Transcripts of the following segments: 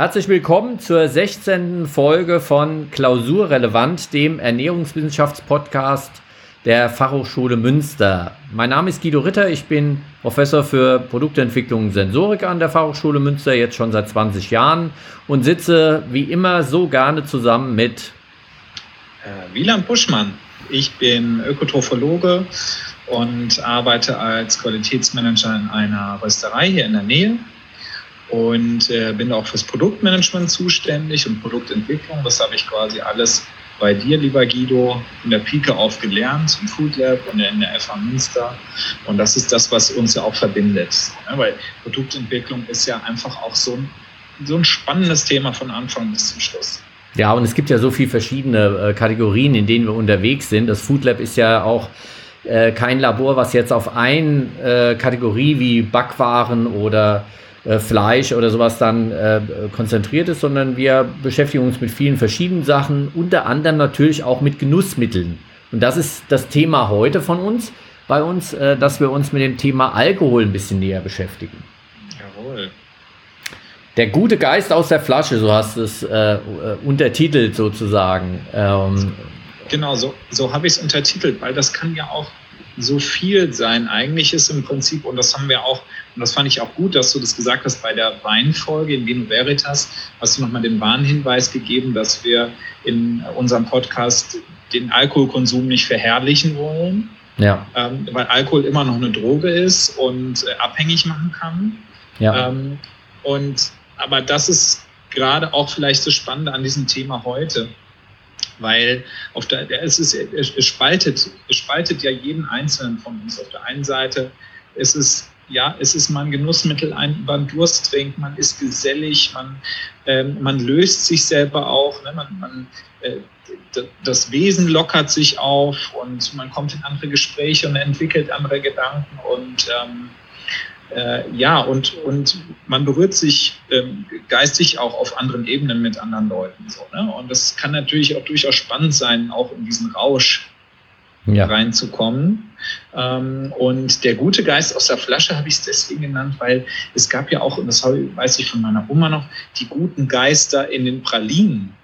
Herzlich willkommen zur 16. Folge von Klausurrelevant, dem Ernährungswissenschaftspodcast der Fachhochschule Münster. Mein Name ist Guido Ritter, ich bin Professor für Produktentwicklung und Sensorik an der Fachhochschule Münster, jetzt schon seit 20 Jahren und sitze wie immer so gerne zusammen mit äh, Wieland Buschmann. Ich bin Ökotrophologe und arbeite als Qualitätsmanager in einer Rösterei hier in der Nähe und äh, bin auch fürs Produktmanagement zuständig und Produktentwicklung. Das habe ich quasi alles bei dir, lieber Guido, in der Pike auf gelernt, im Food Lab und in der FH Münster. Und das ist das, was uns ja auch verbindet. Ja, weil Produktentwicklung ist ja einfach auch so ein, so ein spannendes Thema von Anfang bis zum Schluss. Ja, und es gibt ja so viele verschiedene äh, Kategorien, in denen wir unterwegs sind. Das Food Lab ist ja auch äh, kein Labor, was jetzt auf eine äh, Kategorie wie Backwaren oder äh, Fleisch oder sowas dann äh, konzentriert ist, sondern wir beschäftigen uns mit vielen verschiedenen Sachen, unter anderem natürlich auch mit Genussmitteln. Und das ist das Thema heute von uns, bei uns, äh, dass wir uns mit dem Thema Alkohol ein bisschen näher beschäftigen. Jawohl. Der gute Geist aus der Flasche, so hast du es äh, untertitelt sozusagen. Ähm, genau, so, so habe ich es untertitelt, weil das kann ja auch so viel sein. Eigentlich ist im Prinzip, und das haben wir auch, und das fand ich auch gut, dass du das gesagt hast bei der Weinfolge in Vino Veritas, hast du nochmal den Warnhinweis gegeben, dass wir in unserem Podcast den Alkoholkonsum nicht verherrlichen wollen. Ja. Ähm, weil Alkohol immer noch eine Droge ist und äh, abhängig machen kann. Ja. Ähm, und aber das ist gerade auch vielleicht das Spannende an diesem Thema heute weil auf der, es, ist, es, spaltet, es spaltet ja jeden Einzelnen von uns. Auf der einen Seite ist es ja, es ist mal ein Genussmittel, ein den Durst trinkt, man ist gesellig, man, ähm, man löst sich selber auch, ne? man, man, äh, das Wesen lockert sich auf und man kommt in andere Gespräche und entwickelt andere Gedanken und ähm, äh, ja, und, und man berührt sich ähm, geistig auch auf anderen Ebenen mit anderen Leuten. So, ne? Und das kann natürlich auch durchaus spannend sein, auch in diesen Rausch ja. reinzukommen. Ähm, und der gute Geist aus der Flasche habe ich es deswegen genannt, weil es gab ja auch, und das weiß ich von meiner Oma noch, die guten Geister in den Pralinen.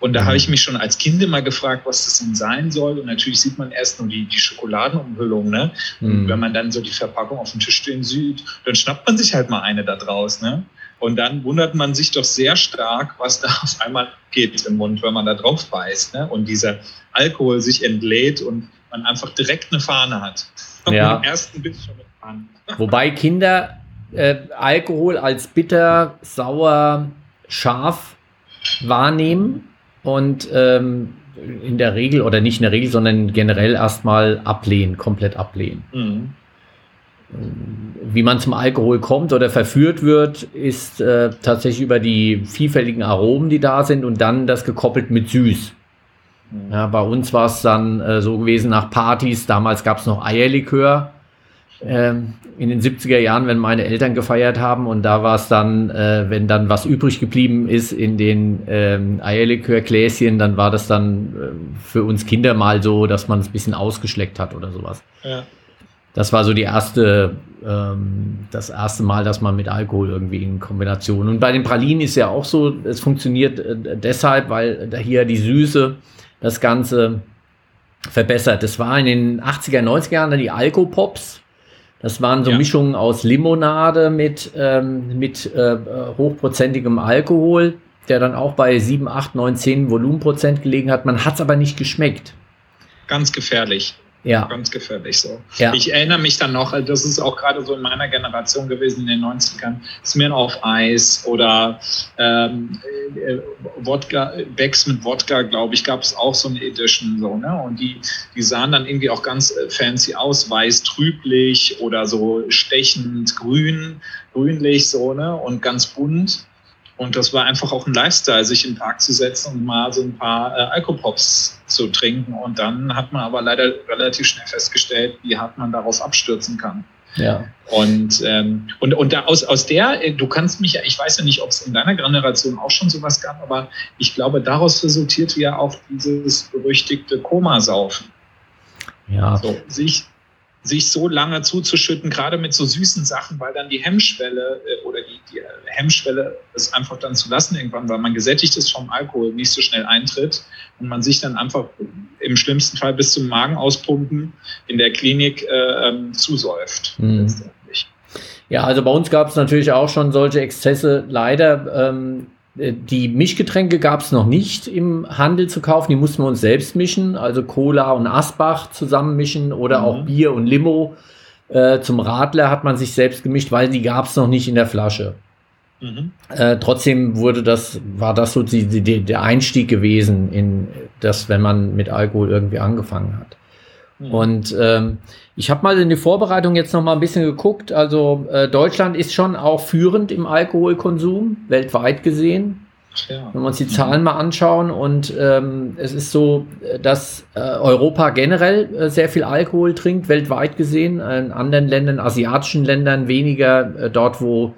Und da mhm. habe ich mich schon als Kind immer gefragt, was das denn sein soll. Und natürlich sieht man erst nur die, die Schokoladenumhüllung. Ne? Mhm. wenn man dann so die Verpackung auf dem Tisch stehen sieht, dann schnappt man sich halt mal eine da draus. Ne? Und dann wundert man sich doch sehr stark, was da auf einmal geht im Mund, wenn man da drauf beißt. Ne? Und dieser Alkohol sich entlädt und man einfach direkt eine Fahne hat. Ja. Ersten Bild schon mit Fahne. Wobei Kinder äh, Alkohol als bitter, sauer, scharf wahrnehmen und ähm, in der Regel oder nicht in der Regel, sondern generell erstmal ablehnen, komplett ablehnen. Mhm. Wie man zum Alkohol kommt oder verführt wird, ist äh, tatsächlich über die vielfältigen Aromen, die da sind und dann das gekoppelt mit süß. Mhm. Ja, bei uns war es dann äh, so gewesen nach Partys, damals gab es noch Eierlikör ähm, in den 70er Jahren, wenn meine Eltern gefeiert haben und da war es dann, äh, wenn dann was übrig geblieben ist in den ähm, Eierlikörgläschen, dann war das dann äh, für uns Kinder mal so, dass man es ein bisschen ausgeschleckt hat oder sowas. Ja. Das war so die erste, ähm, das erste Mal, dass man mit Alkohol irgendwie in Kombination. Und bei den Pralinen ist ja auch so, es funktioniert äh, deshalb, weil da hier die Süße das Ganze verbessert. Das war in den 80er, 90er Jahren dann die Alkopops das waren so ja. Mischungen aus Limonade mit, ähm, mit äh, hochprozentigem Alkohol, der dann auch bei 7, 8, 9, 10 Volumenprozent gelegen hat. Man hat es aber nicht geschmeckt. Ganz gefährlich. Ja. Ganz gefährlich so. Ja. Ich erinnere mich dann noch, das ist auch gerade so in meiner Generation gewesen in den 90ern, Smirnoff Eis oder ähm, äh, Wodka, Becks mit Wodka, glaube ich, gab es auch so eine Edition so, ne? Und die, die sahen dann irgendwie auch ganz äh, fancy aus, weiß trüblich oder so stechend grün, grünlich so, ne? Und ganz bunt. Und das war einfach auch ein Lifestyle, sich in den Park zu setzen und mal so ein paar äh, Alkopops zu trinken. Und dann hat man aber leider relativ schnell festgestellt, wie hart man darauf abstürzen kann. Ja. Und, ähm, und, und da aus, aus der, äh, du kannst mich ich weiß ja nicht, ob es in deiner Generation auch schon sowas gab, aber ich glaube, daraus resultierte ja auch dieses berüchtigte Komasaufen. Ja. So, sich, sich so lange zuzuschütten, gerade mit so süßen Sachen, weil dann die Hemmschwelle äh, oder die, die Hemmschwelle, es einfach dann zu lassen irgendwann, weil man gesättigt ist vom Alkohol, nicht so schnell eintritt und man sich dann einfach im schlimmsten Fall bis zum Magen auspumpen in der Klinik äh, ähm, zusäuft. Mhm. Ja, also bei uns gab es natürlich auch schon solche Exzesse. Leider ähm, äh, die Mischgetränke gab es noch nicht im Handel zu kaufen. Die mussten wir uns selbst mischen, also Cola und Asbach zusammen mischen oder mhm. auch Bier und Limo. Äh, zum Radler hat man sich selbst gemischt, weil die gab es noch nicht in der Flasche. Mhm. Äh, trotzdem wurde das, war das so die, die, der Einstieg gewesen in das, wenn man mit Alkohol irgendwie angefangen hat. Mhm. Und ähm, ich habe mal in die Vorbereitung jetzt noch mal ein bisschen geguckt. Also äh, Deutschland ist schon auch führend im Alkoholkonsum, weltweit gesehen. Ja. Wenn wir uns die Zahlen mal anschauen und ähm, es ist so, dass äh, Europa generell äh, sehr viel Alkohol trinkt, weltweit gesehen. In anderen Ländern, asiatischen Ländern weniger, äh, dort wo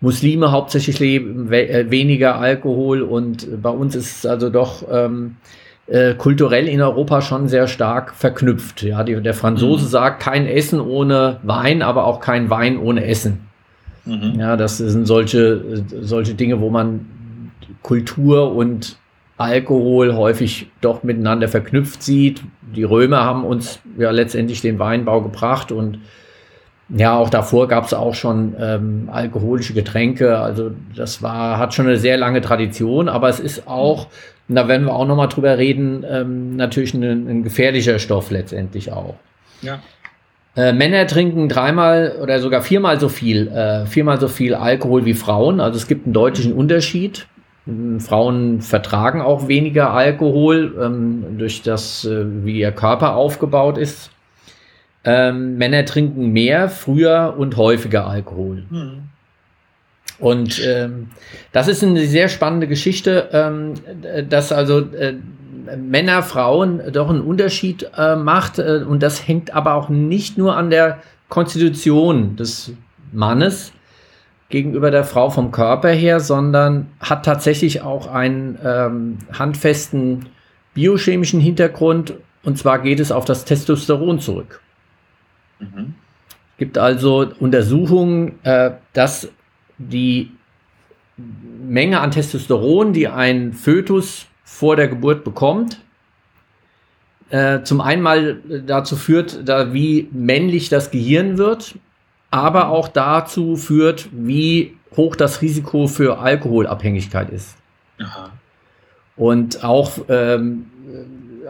Muslime hauptsächlich leben, we äh, weniger Alkohol und bei uns ist es also doch ähm, äh, kulturell in Europa schon sehr stark verknüpft. Ja, die, der Franzose mhm. sagt kein Essen ohne Wein, aber auch kein Wein ohne Essen. Mhm. Ja, das sind solche, solche Dinge, wo man Kultur und Alkohol häufig doch miteinander verknüpft sieht. Die Römer haben uns ja letztendlich den Weinbau gebracht und ja, auch davor gab es auch schon ähm, alkoholische Getränke. Also das war, hat schon eine sehr lange Tradition, aber es ist auch da werden wir auch nochmal drüber reden, ähm, natürlich ein, ein, gefährlicher Stoff letztendlich auch. Ja. Äh, Männer trinken dreimal oder sogar viermal so viel, äh, viermal so viel Alkohol wie Frauen. Also es gibt einen deutlichen Unterschied. Ähm, Frauen vertragen auch weniger Alkohol ähm, durch das, äh, wie ihr Körper aufgebaut ist. Ähm, Männer trinken mehr, früher und häufiger Alkohol. Mhm. Und ähm, das ist eine sehr spannende Geschichte, ähm, dass also äh, Männer, Frauen doch einen Unterschied äh, macht. Äh, und das hängt aber auch nicht nur an der Konstitution des Mannes gegenüber der Frau vom Körper her, sondern hat tatsächlich auch einen ähm, handfesten biochemischen Hintergrund. Und zwar geht es auf das Testosteron zurück. Mhm. gibt also Untersuchungen, äh, dass die Menge an Testosteron, die ein Fötus vor der Geburt bekommt, äh, zum einen mal dazu führt, da wie männlich das Gehirn wird, aber auch dazu führt, wie hoch das Risiko für Alkoholabhängigkeit ist. Aha. Und auch, ähm,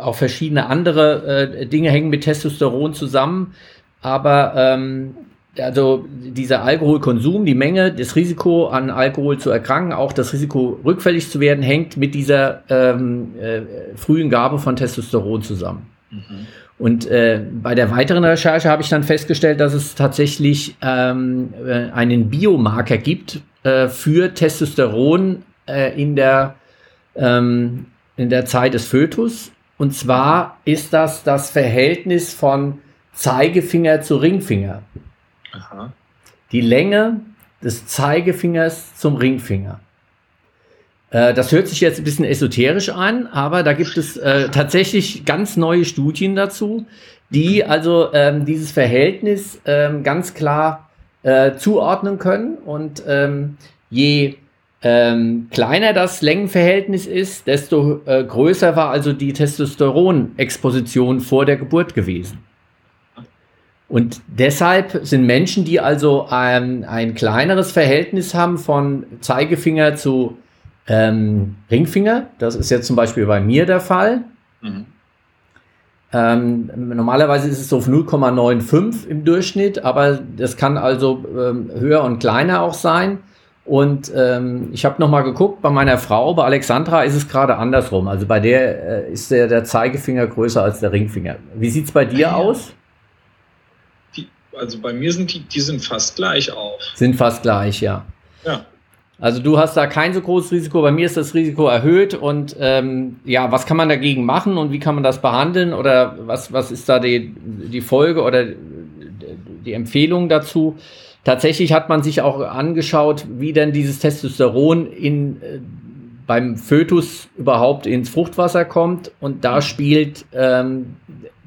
auch verschiedene andere äh, Dinge hängen mit Testosteron zusammen. Aber ähm, also dieser Alkoholkonsum, die Menge, das Risiko an Alkohol zu erkranken, auch das Risiko rückfällig zu werden, hängt mit dieser ähm, äh, frühen Gabe von Testosteron zusammen. Mhm. Und äh, bei der weiteren Recherche habe ich dann festgestellt, dass es tatsächlich ähm, äh, einen Biomarker gibt äh, für Testosteron äh, in, der, ähm, in der Zeit des Fötus. Und zwar ist das das Verhältnis von Zeigefinger zu Ringfinger. Aha. Die Länge des Zeigefingers zum Ringfinger. Äh, das hört sich jetzt ein bisschen esoterisch an, aber da gibt es äh, tatsächlich ganz neue Studien dazu, die also ähm, dieses Verhältnis ähm, ganz klar äh, zuordnen können. Und ähm, je ähm, kleiner das Längenverhältnis ist, desto äh, größer war also die Testosteronexposition vor der Geburt gewesen. Und deshalb sind Menschen, die also ein, ein kleineres Verhältnis haben von Zeigefinger zu ähm, Ringfinger, das ist jetzt zum Beispiel bei mir der Fall. Mhm. Ähm, normalerweise ist es so auf 0,95 im Durchschnitt, aber das kann also ähm, höher und kleiner auch sein. Und ähm, ich habe nochmal geguckt, bei meiner Frau, bei Alexandra ist es gerade andersrum. Also bei der äh, ist der, der Zeigefinger größer als der Ringfinger. Wie sieht es bei dir aus? also bei mir sind die, die sind fast gleich auch. Sind fast gleich, ja. Ja. Also du hast da kein so großes Risiko, bei mir ist das Risiko erhöht und ähm, ja, was kann man dagegen machen und wie kann man das behandeln oder was, was ist da die, die Folge oder die Empfehlung dazu? Tatsächlich hat man sich auch angeschaut, wie denn dieses Testosteron in, äh, beim Fötus überhaupt ins Fruchtwasser kommt und da spielt ähm,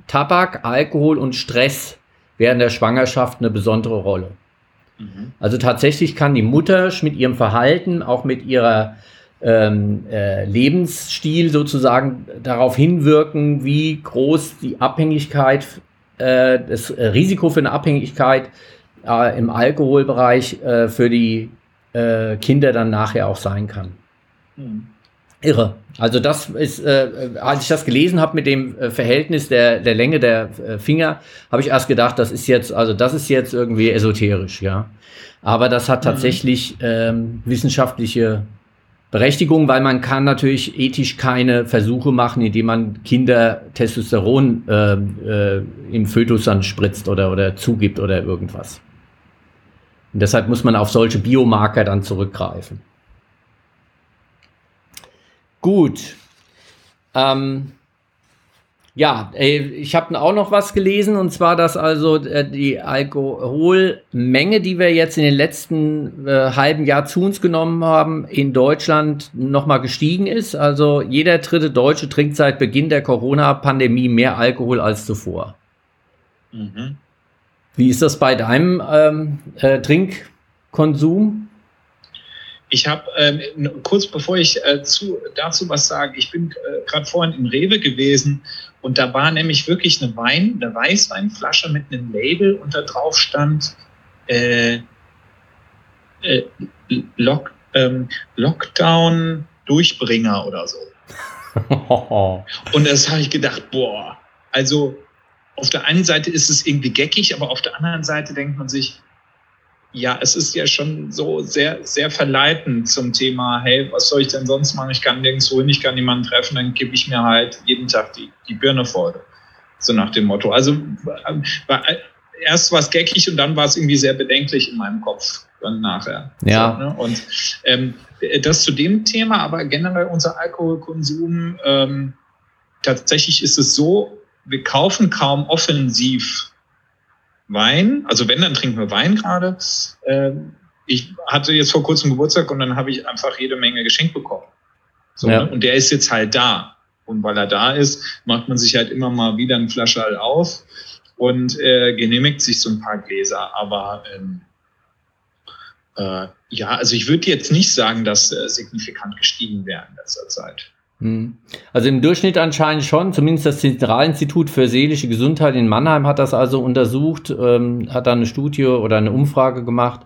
Tabak, Alkohol und Stress während der Schwangerschaft eine besondere Rolle. Mhm. Also tatsächlich kann die Mutter mit ihrem Verhalten, auch mit ihrer ähm, äh, Lebensstil sozusagen darauf hinwirken, wie groß die Abhängigkeit, äh, das Risiko für eine Abhängigkeit äh, im Alkoholbereich äh, für die äh, Kinder dann nachher auch sein kann. Mhm. Irre. Also das ist, äh, als ich das gelesen habe mit dem äh, Verhältnis der, der Länge der äh, Finger, habe ich erst gedacht, das ist jetzt, also das ist jetzt irgendwie esoterisch, ja. Aber das hat mhm. tatsächlich ähm, wissenschaftliche Berechtigung, weil man kann natürlich ethisch keine Versuche machen, indem man Kinder Testosteron äh, äh, im Fötus dann spritzt oder, oder zugibt oder irgendwas. Und deshalb muss man auf solche Biomarker dann zurückgreifen. Gut. Ähm, ja, ich habe auch noch was gelesen und zwar, dass also äh, die Alkoholmenge, die wir jetzt in den letzten äh, halben Jahr zu uns genommen haben, in Deutschland nochmal gestiegen ist. Also jeder dritte Deutsche trinkt seit Beginn der Corona-Pandemie mehr Alkohol als zuvor. Mhm. Wie ist das bei deinem ähm, äh, Trinkkonsum? Ich habe ähm, kurz bevor ich äh, zu, dazu was sage, ich bin äh, gerade vorhin im Rewe gewesen und da war nämlich wirklich eine Wein, eine Weißweinflasche mit einem Label und da drauf stand äh, äh, Lock, ähm, Lockdown Durchbringer oder so. und das habe ich gedacht, boah, also auf der einen Seite ist es irgendwie geckig, aber auf der anderen Seite denkt man sich, ja, es ist ja schon so sehr, sehr verleitend zum Thema, hey, was soll ich denn sonst machen? Ich kann nirgendwo hin, ich kann niemanden treffen, dann gebe ich mir halt jeden Tag die, die Birne voll. So nach dem Motto. Also war, erst war es geckig und dann war es irgendwie sehr bedenklich in meinem Kopf dann nachher. Ja. So, ne? Und ähm, das zu dem Thema, aber generell unser Alkoholkonsum, ähm, tatsächlich ist es so, wir kaufen kaum offensiv Wein. Also wenn, dann trinken wir Wein gerade. Ähm, ich hatte jetzt vor kurzem Geburtstag und dann habe ich einfach jede Menge geschenkt bekommen. So, ja. ne? Und der ist jetzt halt da. Und weil er da ist, macht man sich halt immer mal wieder eine Flasche halt auf und äh, genehmigt sich so ein paar Gläser. Aber ähm, äh, ja, also ich würde jetzt nicht sagen, dass äh, signifikant gestiegen wäre in letzter Zeit. Hm. Also im Durchschnitt anscheinend schon, zumindest das Zentralinstitut für seelische Gesundheit in Mannheim hat das also untersucht, ähm, hat da eine Studie oder eine Umfrage gemacht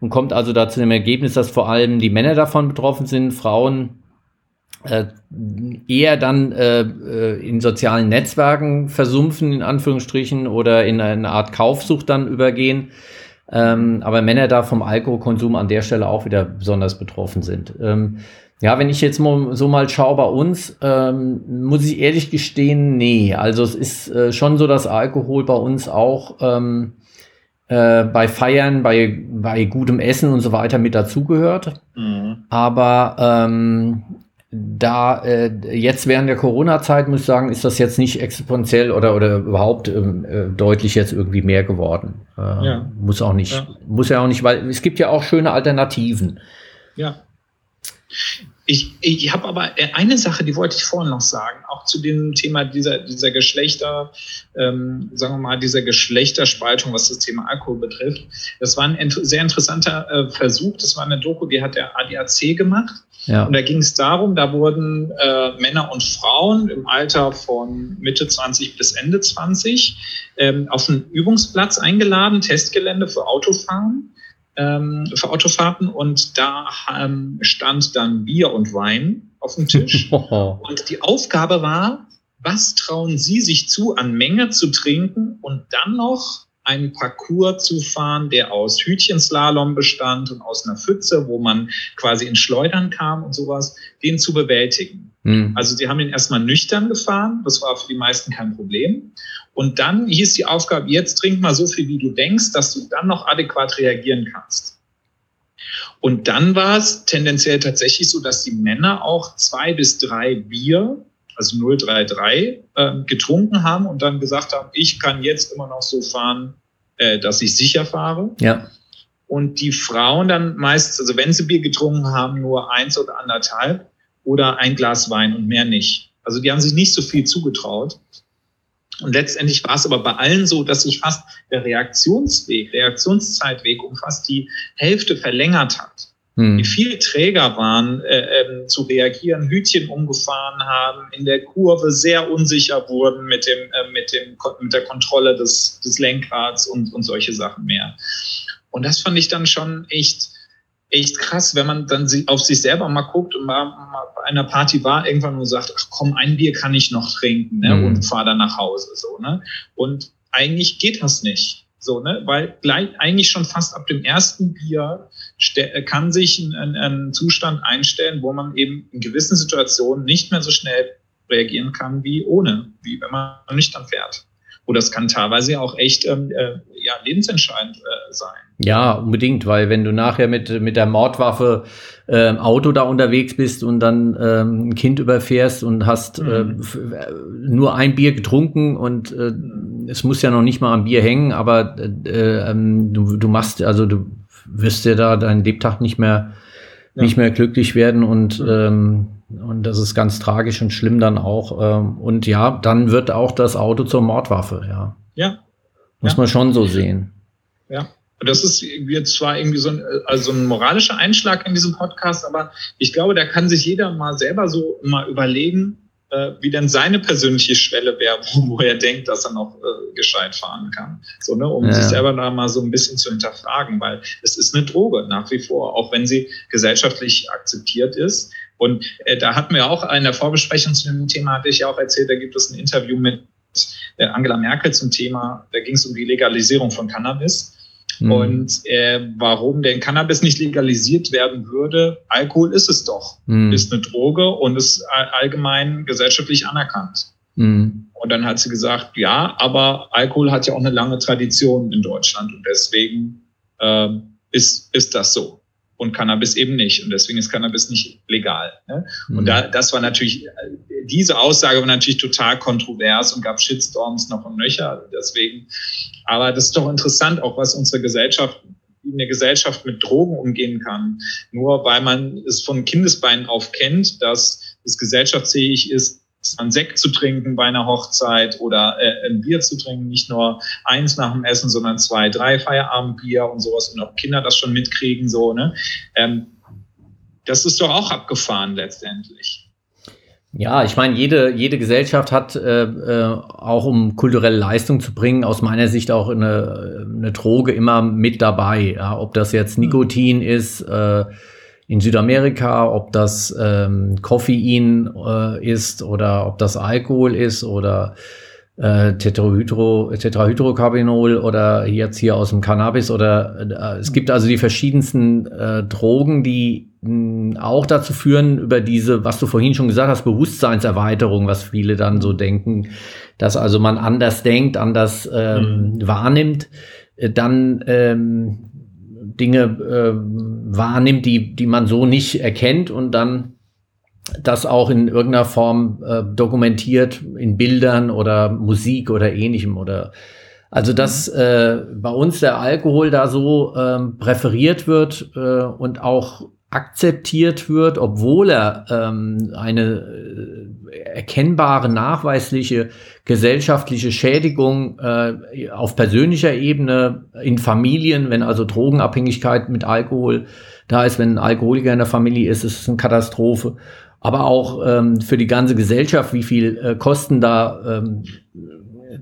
und kommt also da zu dem Ergebnis, dass vor allem die Männer davon betroffen sind, Frauen äh, eher dann äh, äh in sozialen Netzwerken versumpfen, in Anführungsstrichen, oder in eine Art Kaufsucht dann übergehen. Ähm, aber Männer da vom Alkoholkonsum an der Stelle auch wieder besonders betroffen sind. Ähm, ja, wenn ich jetzt mal, so mal schaue bei uns, ähm, muss ich ehrlich gestehen, nee. Also es ist äh, schon so, dass Alkohol bei uns auch ähm, äh, bei Feiern, bei, bei gutem Essen und so weiter mit dazugehört. Mhm. Aber ähm, da äh, jetzt während der Corona-Zeit, muss ich sagen, ist das jetzt nicht exponentiell oder, oder überhaupt ähm, äh, deutlich jetzt irgendwie mehr geworden. Äh, ja. Muss auch nicht, ja. muss ja auch nicht, weil es gibt ja auch schöne Alternativen. Ja. Ich, ich habe aber äh, eine Sache, die wollte ich vorhin noch sagen, auch zu dem Thema dieser, dieser Geschlechter, ähm, sagen wir mal, dieser Geschlechterspaltung, was das Thema Alkohol betrifft. Das war ein sehr interessanter äh, Versuch. Das war eine Doku, die hat der ADAC gemacht. Ja. Und da ging es darum, da wurden äh, Männer und Frauen im Alter von Mitte 20 bis Ende 20 ähm, auf einen Übungsplatz eingeladen, Testgelände für Autofahren ähm, für Autofahrten und da ähm, stand dann Bier und Wein auf dem Tisch. und die Aufgabe war, was trauen Sie sich zu, an Menge zu trinken und dann noch einen Parcours zu fahren, der aus Hütchenslalom bestand und aus einer Pfütze, wo man quasi in Schleudern kam und sowas, den zu bewältigen. Mhm. Also sie haben ihn erstmal nüchtern gefahren, das war für die meisten kein Problem. Und dann hieß die Aufgabe, jetzt trink mal so viel, wie du denkst, dass du dann noch adäquat reagieren kannst. Und dann war es tendenziell tatsächlich so, dass die Männer auch zwei bis drei Bier, also 033, äh, getrunken haben und dann gesagt haben, ich kann jetzt immer noch so fahren, äh, dass ich sicher fahre. Ja. Und die Frauen dann meist, also wenn sie Bier getrunken haben, nur eins oder anderthalb oder ein Glas Wein und mehr nicht. Also die haben sich nicht so viel zugetraut. Und letztendlich war es aber bei allen so, dass sich fast der Reaktionsweg, Reaktionszeitweg um fast die Hälfte verlängert hat. Hm. Die viel träger waren, äh, äh, zu reagieren, Hütchen umgefahren haben, in der Kurve sehr unsicher wurden mit, dem, äh, mit, dem, mit der Kontrolle des, des Lenkrads und, und solche Sachen mehr. Und das fand ich dann schon echt, echt krass, wenn man dann auf sich selber mal guckt und mal, mal bei einer Party war, irgendwann nur sagt, ach komm, ein Bier kann ich noch trinken ne, mhm. und fahr dann nach Hause. So, ne? Und eigentlich geht das nicht. So, ne? Weil gleich eigentlich schon fast ab dem ersten Bier kann sich ein, ein, Zustand einstellen, wo man eben in gewissen Situationen nicht mehr so schnell reagieren kann wie ohne, wie wenn man nüchtern fährt. Oder es kann teilweise auch echt ähm, äh, ja, lebensentscheidend äh, sein. Ja, unbedingt, weil wenn du nachher mit, mit der Mordwaffe äh, Auto da unterwegs bist und dann ähm, ein Kind überfährst und hast mhm. äh, nur ein Bier getrunken und äh, es muss ja noch nicht mal am Bier hängen, aber äh, ähm, du, du machst, also du wirst ja da deinen Lebtag nicht mehr, ja. nicht mehr glücklich werden und, mhm. ähm, und das ist ganz tragisch und schlimm dann auch. Ähm, und ja, dann wird auch das Auto zur Mordwaffe, ja. Ja. Muss ja. man schon so sehen. Ja. Das ist jetzt zwar irgendwie so ein, also ein moralischer Einschlag in diesem Podcast, aber ich glaube, da kann sich jeder mal selber so mal überlegen, äh, wie denn seine persönliche Schwelle wäre, wo, wo, er denkt, dass er noch äh, gescheit fahren kann. So, ne, um ja. sich selber da mal so ein bisschen zu hinterfragen, weil es ist eine Droge nach wie vor, auch wenn sie gesellschaftlich akzeptiert ist. Und äh, da hatten wir auch in der Vorbesprechung zu dem Thema, hatte ich ja auch erzählt, da gibt es ein Interview mit äh, Angela Merkel zum Thema, da ging es um die Legalisierung von Cannabis. Mhm. Und äh, warum denn Cannabis nicht legalisiert werden würde, Alkohol ist es doch. Mhm. Ist eine Droge und ist allgemein gesellschaftlich anerkannt. Mhm. Und dann hat sie gesagt, ja, aber Alkohol hat ja auch eine lange Tradition in Deutschland und deswegen äh, ist, ist das so und Cannabis eben nicht. Und deswegen ist Cannabis nicht legal. Ne? Mhm. Und da, das war natürlich, diese Aussage war natürlich total kontrovers und gab Shitstorms noch und nöcher. Deswegen, aber das ist doch interessant, auch was unsere Gesellschaft, wie eine Gesellschaft mit Drogen umgehen kann. Nur weil man es von Kindesbeinen auf kennt, dass es gesellschaftsfähig ist, einen Sekt zu trinken bei einer Hochzeit oder äh, ein Bier zu trinken, nicht nur eins nach dem Essen, sondern zwei, drei Feierabendbier und sowas und auch Kinder das schon mitkriegen, so, ne? Ähm, das ist doch auch abgefahren letztendlich. Ja, ich meine, jede, jede Gesellschaft hat äh, äh, auch, um kulturelle Leistung zu bringen, aus meiner Sicht auch eine, eine Droge immer mit dabei. Ja, ob das jetzt Nikotin ist, äh, in Südamerika, ob das ähm, Koffein äh, ist oder ob das Alkohol ist oder äh, Tetrahydro, Tetrahydrocarbinol oder jetzt hier aus dem Cannabis oder äh, es gibt also die verschiedensten äh, Drogen, die mh, auch dazu führen, über diese, was du vorhin schon gesagt hast, Bewusstseinserweiterung, was viele dann so denken, dass also man anders denkt, anders ähm, mhm. wahrnimmt, äh, dann ähm, Dinge äh, wahrnimmt, die, die man so nicht erkennt und dann das auch in irgendeiner Form äh, dokumentiert in Bildern oder Musik oder ähnlichem oder also dass äh, bei uns der Alkohol da so ähm, präferiert wird äh, und auch akzeptiert wird, obwohl er ähm, eine äh, erkennbare, nachweisliche gesellschaftliche Schädigung äh, auf persönlicher Ebene in Familien, wenn also Drogenabhängigkeit mit Alkohol da ist, wenn ein Alkoholiker in der Familie ist, ist es eine Katastrophe. Aber auch ähm, für die ganze Gesellschaft, wie viel äh, Kosten da ähm,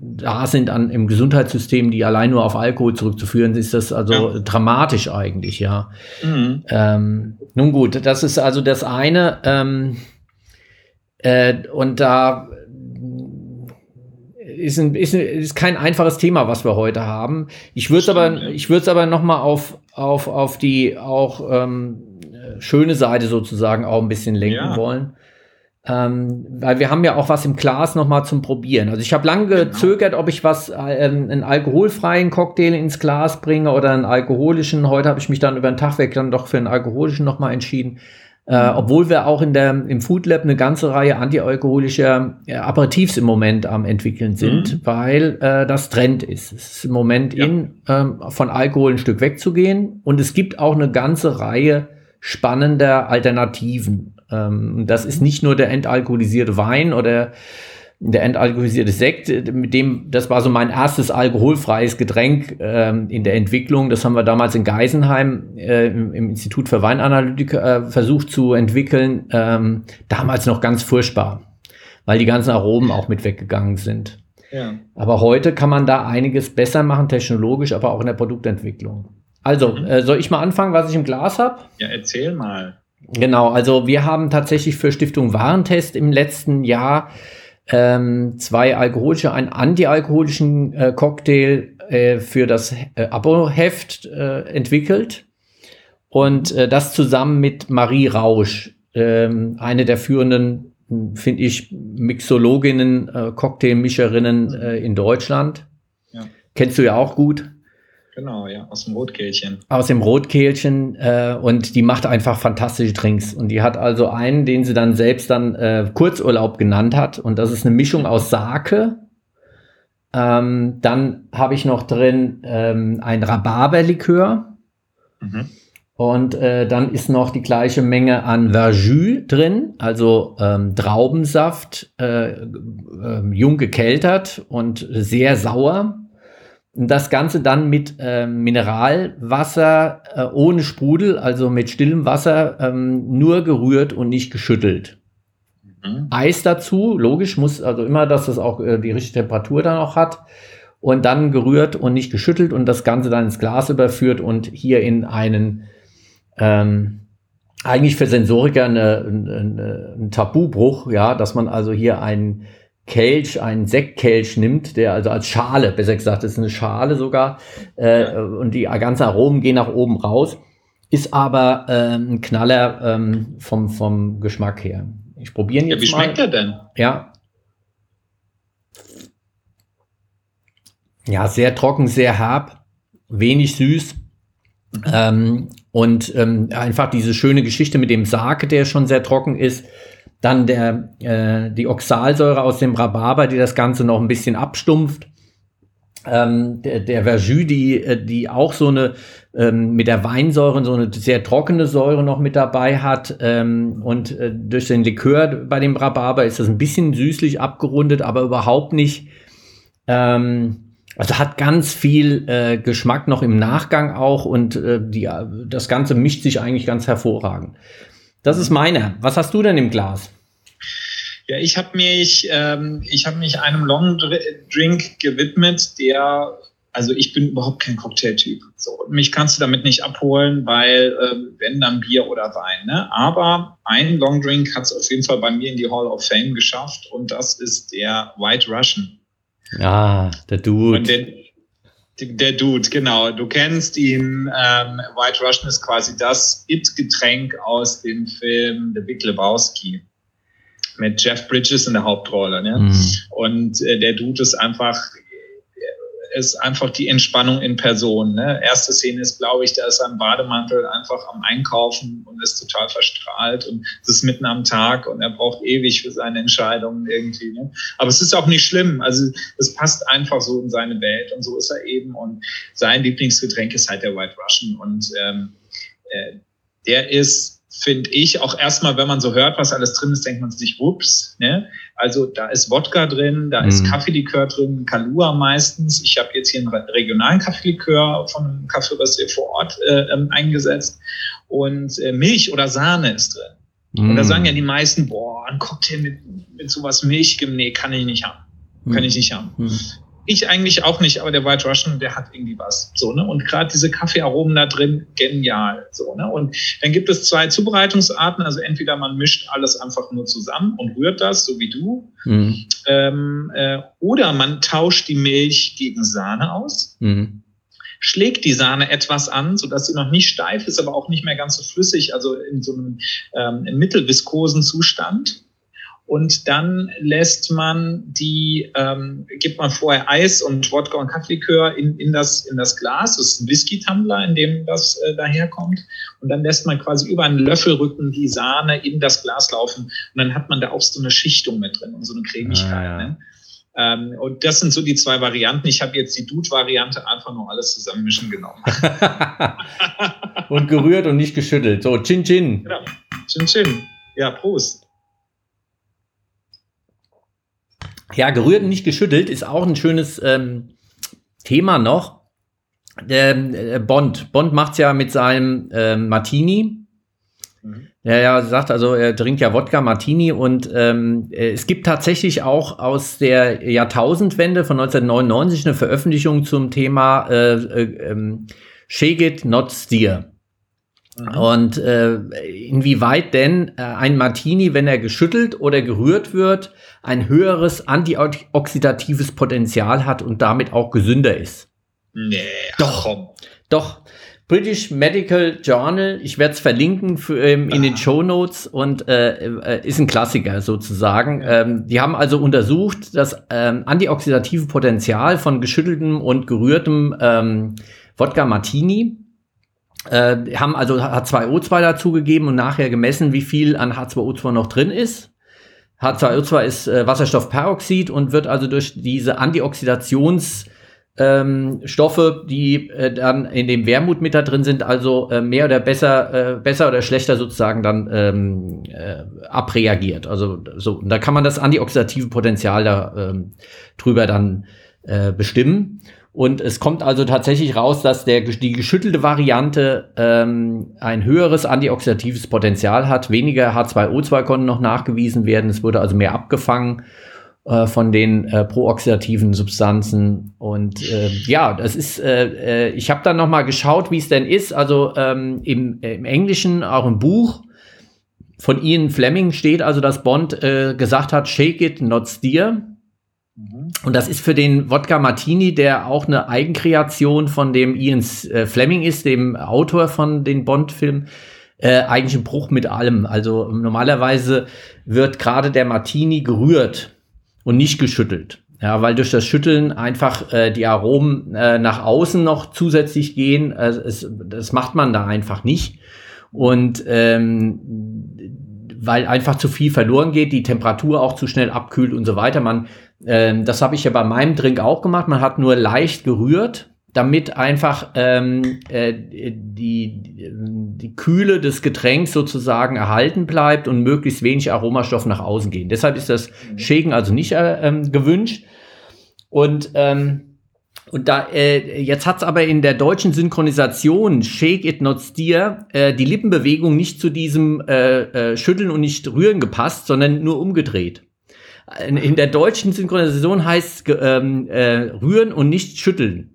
da sind an, im Gesundheitssystem, die allein nur auf Alkohol zurückzuführen, ist das also ja. dramatisch eigentlich, ja. Mhm. Ähm, nun gut, das ist also das eine. Ähm, äh, und da ist, ein, ist, ist kein einfaches Thema, was wir heute haben. Ich würde es aber, ich würde es aber noch mal auf, auf, auf die auch ähm, schöne Seite sozusagen auch ein bisschen lenken ja. wollen. Ähm, weil wir haben ja auch was im Glas noch mal zum Probieren. Also ich habe lange genau. gezögert, ob ich was, äh, einen alkoholfreien Cocktail ins Glas bringe oder einen alkoholischen. Heute habe ich mich dann über den Tag weg dann doch für einen alkoholischen noch mal entschieden. Äh, mhm. obwohl wir auch in der, im Food Lab eine ganze Reihe antialkoholischer äh, Aperitifs im Moment am entwickeln sind, mhm. weil äh, das Trend ist. Es ist im Moment ja. in, ähm, von Alkohol ein Stück wegzugehen und es gibt auch eine ganze Reihe spannender Alternativen. Ähm, das ist nicht nur der entalkoholisierte Wein oder der entalkoholisierte Sekt, mit dem, das war so mein erstes alkoholfreies Getränk ähm, in der Entwicklung. Das haben wir damals in Geisenheim äh, im, im, Institut für Weinanalytik äh, versucht zu entwickeln. Ähm, damals noch ganz furchtbar, weil die ganzen Aromen auch mit weggegangen sind. Ja. Aber heute kann man da einiges besser machen, technologisch, aber auch in der Produktentwicklung. Also, mhm. äh, soll ich mal anfangen, was ich im Glas habe? Ja, erzähl mal. Genau, also wir haben tatsächlich für Stiftung Warentest im letzten Jahr ähm, zwei alkoholische, einen antialkoholischen äh, Cocktail äh, für das äh, Abo-Heft äh, entwickelt. Und äh, das zusammen mit Marie Rausch, ähm, eine der führenden, finde ich, Mixologinnen, äh, Cocktailmischerinnen äh, in Deutschland. Ja. Kennst du ja auch gut. Genau, ja, aus dem Rotkehlchen. Aus dem Rotkehlchen äh, und die macht einfach fantastische Drinks. Und die hat also einen, den sie dann selbst dann äh, Kurzurlaub genannt hat. Und das ist eine Mischung aus Sake. Ähm, dann habe ich noch drin ähm, ein Rhabarberlikör. Mhm. Und äh, dann ist noch die gleiche Menge an Verjus drin, also ähm, Traubensaft, äh, äh, jung gekeltert und sehr sauer. Das Ganze dann mit äh, Mineralwasser äh, ohne Sprudel, also mit stillem Wasser, ähm, nur gerührt und nicht geschüttelt. Mhm. Eis dazu, logisch, muss also immer, dass das auch äh, die richtige Temperatur dann auch hat. Und dann gerührt und nicht geschüttelt und das Ganze dann ins Glas überführt und hier in einen, ähm, eigentlich für Sensoriker ein Tabubruch, ja, dass man also hier einen Kelch, einen Sektkelch nimmt, der also als Schale, besser gesagt, das ist eine Schale sogar, äh, und die ganzen Aromen gehen nach oben raus, ist aber äh, ein Knaller ähm, vom, vom Geschmack her. Ich probiere ihn jetzt ja, wie schmeckt er denn? Ja. Ja, sehr trocken, sehr herb, wenig süß. Mhm. Ähm, und ähm, einfach diese schöne Geschichte mit dem Sake, der schon sehr trocken ist dann der, äh, die Oxalsäure aus dem Rhabarber, die das Ganze noch ein bisschen abstumpft. Ähm, der, der Verjus, die, äh, die auch so eine ähm, mit der Weinsäure so eine sehr trockene Säure noch mit dabei hat. Ähm, und äh, durch den Likör bei dem Rhabarber ist das ein bisschen süßlich abgerundet, aber überhaupt nicht. Ähm, also hat ganz viel äh, Geschmack noch im Nachgang auch und äh, die, das Ganze mischt sich eigentlich ganz hervorragend. Das ist meiner. Was hast du denn im Glas? Ja, ich habe mich, ähm, ich habe mich einem Long Drink gewidmet, der, also ich bin überhaupt kein Cocktailtyp. So, mich kannst du damit nicht abholen, weil ähm, wenn dann Bier oder Wein. Ne? Aber ein Long Drink hat es auf jeden Fall bei mir in die Hall of Fame geschafft und das ist der White Russian. Ah, der Dude. Der Dude, genau. Du kennst ihn. Ähm, White Russian ist quasi das It-Getränk aus dem Film The Big Lebowski mit Jeff Bridges in der Hauptrolle. Ne? Mhm. Und äh, der Dude ist einfach ist einfach die Entspannung in Person. Ne? Erste Szene ist, glaube ich, da ist er im Bademantel einfach am Einkaufen und ist total verstrahlt und es ist mitten am Tag und er braucht ewig für seine Entscheidungen irgendwie. Ne? Aber es ist auch nicht schlimm. Also es passt einfach so in seine Welt und so ist er eben. Und sein Lieblingsgetränk ist halt der White Russian und ähm, äh, der ist finde ich, auch erstmal, wenn man so hört, was alles drin ist, denkt man sich, ups, ne? Also da ist Wodka drin, da ist mhm. Kaffeelikör drin, Kalua meistens. Ich habe jetzt hier einen regionalen Kaffeelikör von einem Kaffeeröster vor Ort äh, ähm, eingesetzt. Und äh, Milch oder Sahne ist drin. Mhm. Und da mhm. sagen ja die meisten, boah, ein Cocktail mit, mit sowas Milch, nee, kann ich nicht haben. Kann mhm. ich nicht haben. Mhm. Ich eigentlich auch nicht, aber der White Russian, der hat irgendwie was. So, ne? Und gerade diese Kaffeearomen da drin, genial. So, ne? Und dann gibt es zwei Zubereitungsarten. Also entweder man mischt alles einfach nur zusammen und rührt das, so wie du. Mhm. Ähm, äh, oder man tauscht die Milch gegen Sahne aus. Mhm schlägt die Sahne etwas an, sodass sie noch nicht steif ist, aber auch nicht mehr ganz so flüssig, also in so einem ähm, mittelviskosen Zustand. Und dann lässt man die, ähm, gibt man vorher Eis und Wodka und Kaffeelikör in, in, das, in das Glas. Das ist ein Whisky-Tumbler, in dem das äh, daherkommt. Und dann lässt man quasi über einen Löffelrücken die Sahne in das Glas laufen. Und dann hat man da auch so eine Schichtung mit drin und so eine Cremigkeit. Ah, ja. ne? Ähm, und das sind so die zwei Varianten. Ich habe jetzt die Dude-Variante einfach nur alles zusammenmischen genommen. und gerührt und nicht geschüttelt. So, Chin Chin. Genau. Chin Chin. Ja, Prost. Ja, gerührt und nicht geschüttelt ist auch ein schönes ähm, Thema noch. Der, äh, Bond. Bond macht's ja mit seinem äh, Martini. Mhm. Ja, ja, sagt also, er trinkt ja Wodka Martini und ähm, äh, es gibt tatsächlich auch aus der Jahrtausendwende von 1999 eine Veröffentlichung zum Thema äh, äh, ähm, Shake It, Not Steer. Mhm. Und äh, inwieweit denn äh, ein Martini, wenn er geschüttelt oder gerührt wird, ein höheres antioxidatives Potenzial hat und damit auch gesünder ist. Nee, doch, komm. doch. British Medical Journal, ich werde es verlinken für, ähm, in den ah. Show Notes und äh, äh, ist ein Klassiker sozusagen. Ähm, die haben also untersucht das ähm, antioxidative Potenzial von geschütteltem und gerührtem ähm, Wodka Martini äh, haben also H2O2 dazugegeben und nachher gemessen, wie viel an H2O2 noch drin ist. H2O2 ist äh, Wasserstoffperoxid und wird also durch diese Antioxidationsstoffe, ähm, die äh, dann in dem Wermut mit da drin sind, also äh, mehr oder besser, äh, besser oder schlechter sozusagen dann ähm, äh, abreagiert. Also so, und da kann man das antioxidative Potenzial da ähm, drüber dann äh, bestimmen. Und es kommt also tatsächlich raus, dass der, die geschüttelte Variante ähm, ein höheres antioxidatives Potenzial hat. Weniger H2O2 konnten noch nachgewiesen werden. Es wurde also mehr abgefangen äh, von den äh, prooxidativen Substanzen. Und äh, ja, das ist, äh, äh, ich habe dann noch mal geschaut, wie es denn ist. Also ähm, im, im Englischen, auch im Buch von Ian Fleming steht also, dass Bond äh, gesagt hat, shake it, not steer. Mhm. Und das ist für den Wodka Martini, der auch eine Eigenkreation von dem Ian äh, Fleming ist, dem Autor von den Bond-Filmen, äh, eigentlich ein Bruch mit allem. Also normalerweise wird gerade der Martini gerührt und nicht geschüttelt. Ja, weil durch das Schütteln einfach äh, die Aromen äh, nach außen noch zusätzlich gehen. Äh, es, das macht man da einfach nicht. Und ähm, weil einfach zu viel verloren geht, die Temperatur auch zu schnell abkühlt und so weiter. Man ähm, das habe ich ja bei meinem Drink auch gemacht. Man hat nur leicht gerührt, damit einfach ähm, äh, die, die Kühle des Getränks sozusagen erhalten bleibt und möglichst wenig Aromastoff nach außen gehen. Deshalb ist das mhm. Shaken also nicht äh, ähm, gewünscht. Und ähm, und da, äh, jetzt hat's aber in der deutschen Synchronisation Shake It Not Steer äh, die Lippenbewegung nicht zu diesem äh, äh, Schütteln und nicht Rühren gepasst, sondern nur umgedreht. In der deutschen Synchronisation heißt ähm, äh, rühren und nicht schütteln.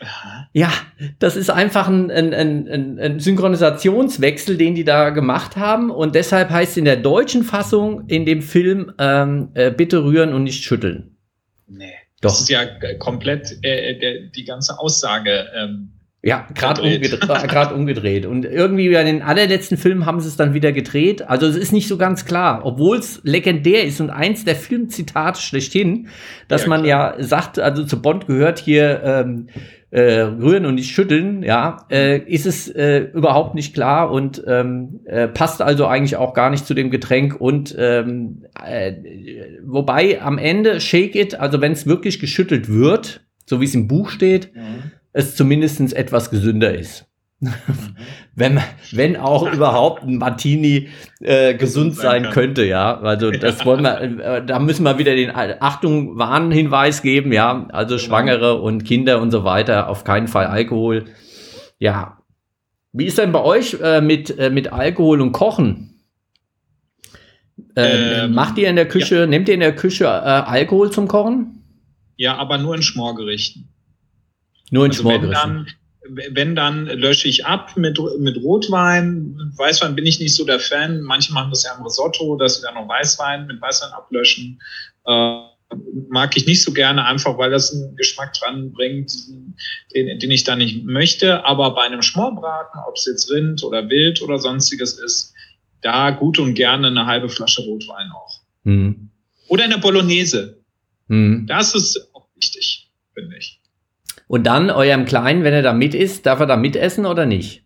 Aha. Ja, das ist einfach ein, ein, ein, ein, Synchronisationswechsel, den die da gemacht haben. Und deshalb heißt in der deutschen Fassung in dem Film ähm, äh, bitte rühren und nicht schütteln. Nee. Doch. Das ist ja komplett äh, der, die ganze Aussage ähm, ja, gerade umgedreht, umgedreht. Und irgendwie bei den allerletzten Filmen haben sie es dann wieder gedreht. Also es ist nicht so ganz klar, obwohl es legendär ist und eins der Filmzitate schlechthin, dass ja, man ja sagt, also zu Bond gehört hier ähm, äh, rühren und nicht schütteln, ja, äh, ist es äh, überhaupt nicht klar und ähm, äh, passt also eigentlich auch gar nicht zu dem Getränk. Und ähm, äh, wobei am Ende Shake It, also wenn es wirklich geschüttelt wird, so wie es im Buch steht, mhm es zumindest etwas gesünder ist. Wenn, wenn auch überhaupt ein Martini äh, gesund sein, könnte, ja. Also das wollen wir, äh, da müssen wir wieder den Achtung, Warnhinweis geben, ja. Also genau. Schwangere und Kinder und so weiter, auf keinen Fall Alkohol. Ja. Wie ist denn bei euch äh, mit, äh, mit Alkohol und Kochen? Ähm, ähm, macht ihr in der Küche, ja. nehmt ihr in der Küche äh, Alkohol zum Kochen? Ja, aber nur in Schmorgerichten. Nur in also wenn dann, wenn dann lösche ich ab mit, mit Rotwein. Weißwein bin ich nicht so der Fan. Manche machen das ja im Risotto, dass sie dann noch Weißwein mit Weißwein ablöschen. Äh, mag ich nicht so gerne, einfach weil das einen Geschmack dran bringt, den, den ich da nicht möchte. Aber bei einem Schmorbraten, ob es jetzt Rind oder Wild oder sonstiges ist, da gut und gerne eine halbe Flasche Rotwein auch. Mhm. Oder eine Bolognese. Mhm. Das ist auch wichtig, finde ich. Und dann eurem Kleinen, wenn er da mit isst, darf er da mitessen oder nicht?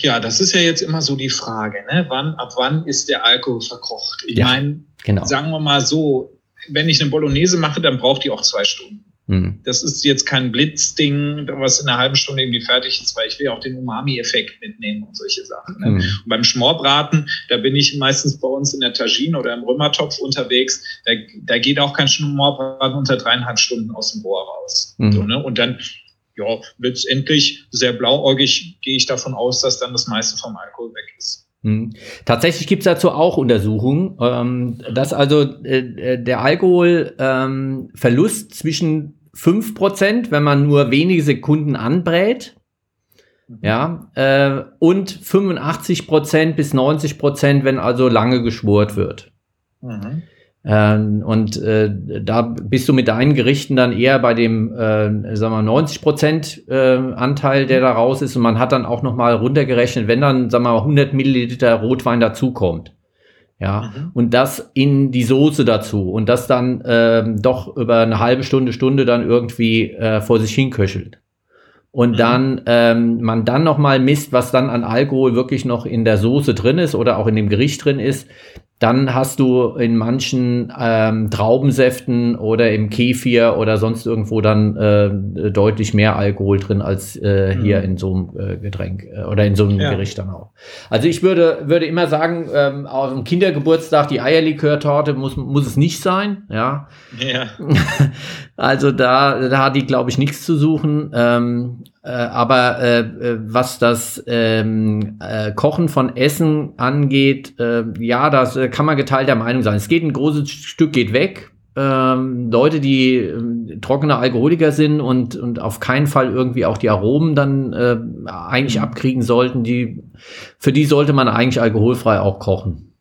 Ja, das ist ja jetzt immer so die Frage, ne? Wann, ab wann ist der Alkohol verkocht? Ich ja, meine, genau. sagen wir mal so, wenn ich eine Bolognese mache, dann braucht die auch zwei Stunden. Mhm. Das ist jetzt kein Blitzding, was in einer halben Stunde irgendwie fertig ist, weil ich will auch den Umami-Effekt mitnehmen und solche Sachen. Ne? Mhm. Und beim Schmorbraten, da bin ich meistens bei uns in der Tagine oder im Römertopf unterwegs. Da, da geht auch kein Schmorbraten unter dreieinhalb Stunden aus dem Rohr raus. Mhm. So, ne? Und dann ja, letztendlich sehr blauäugig gehe ich davon aus, dass dann das meiste vom Alkohol weg ist. Hm. Tatsächlich gibt es dazu auch Untersuchungen, ähm, dass also äh, äh der Alkoholverlust ähm, zwischen 5%, wenn man nur wenige Sekunden anbrät, mhm. ja, äh, und 85% bis 90%, wenn also lange geschwort wird. Mhm. Ähm, und äh, da bist du mit deinen Gerichten dann eher bei dem, äh, sagen wir, 90 Prozent äh, Anteil, der da raus ist. Und man hat dann auch noch mal runtergerechnet, wenn dann, sagen wir mal, 100 Milliliter Rotwein dazukommt. Ja, mhm. und das in die Soße dazu und das dann ähm, doch über eine halbe Stunde, Stunde dann irgendwie äh, vor sich hinköchelt. Und mhm. dann ähm, man dann noch mal misst, was dann an Alkohol wirklich noch in der Soße drin ist oder auch in dem Gericht drin ist, dann hast du in manchen ähm, Traubensäften oder im Kefir oder sonst irgendwo dann äh, deutlich mehr Alkohol drin als äh, mhm. hier in so einem äh, Getränk äh, oder in so einem ja. Gericht dann auch. Also ich würde, würde immer sagen, ähm, auf dem Kindergeburtstag die Eierlikörtorte muss, muss es nicht sein. Ja. ja. also da, da hat die, glaube ich, nichts zu suchen. Ähm, äh, aber äh, äh, was das ähm, äh, Kochen von Essen angeht, äh, ja, das äh, kann man geteilter Meinung sein. Es geht ein großes Stück geht weg. Ähm, Leute, die äh, trockene Alkoholiker sind und, und auf keinen Fall irgendwie auch die Aromen dann äh, eigentlich mhm. abkriegen sollten, die, für die sollte man eigentlich alkoholfrei auch kochen.